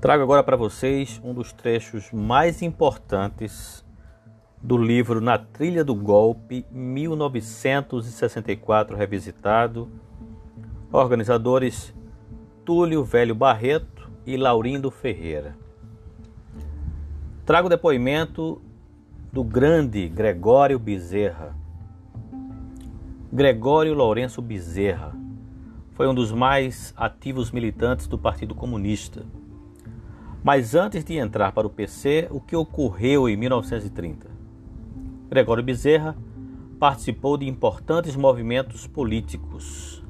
Trago agora para vocês um dos trechos mais importantes do livro Na Trilha do Golpe 1964 revisitado, organizadores Túlio Velho Barreto e Laurindo Ferreira. Trago o depoimento do grande Gregório Bezerra. Gregório Lourenço Bezerra foi um dos mais ativos militantes do Partido Comunista mas antes de entrar para o PC, o que ocorreu em 1930? Gregório Bezerra participou de importantes movimentos políticos.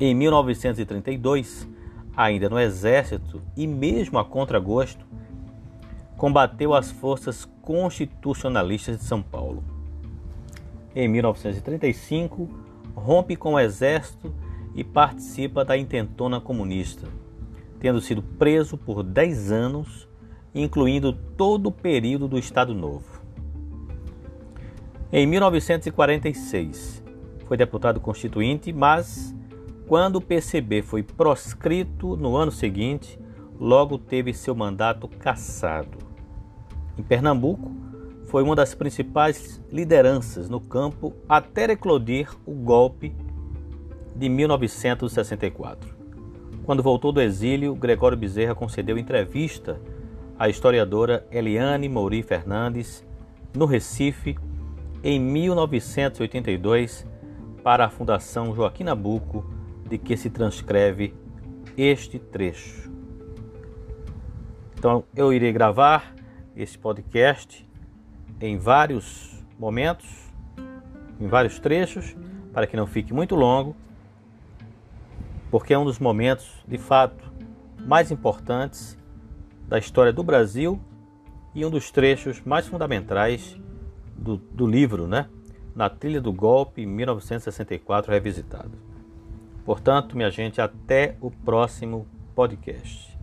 Em 1932, ainda no Exército e mesmo a contragosto, combateu as forças constitucionalistas de São Paulo. Em 1935, rompe com o Exército e participa da intentona comunista tendo sido preso por 10 anos, incluindo todo o período do Estado Novo. Em 1946, foi deputado constituinte, mas quando o PCB foi proscrito no ano seguinte, logo teve seu mandato cassado. Em Pernambuco, foi uma das principais lideranças no campo até eclodir o golpe de 1964. Quando voltou do exílio, Gregório Bezerra concedeu entrevista à historiadora Eliane Mouri Fernandes no Recife em 1982 para a Fundação Joaquim Nabuco, de que se transcreve este trecho. Então, eu irei gravar esse podcast em vários momentos, em vários trechos, para que não fique muito longo porque é um dos momentos, de fato, mais importantes da história do Brasil e um dos trechos mais fundamentais do, do livro, né? Na Trilha do Golpe, 1964, revisitado. Portanto, minha gente, até o próximo podcast.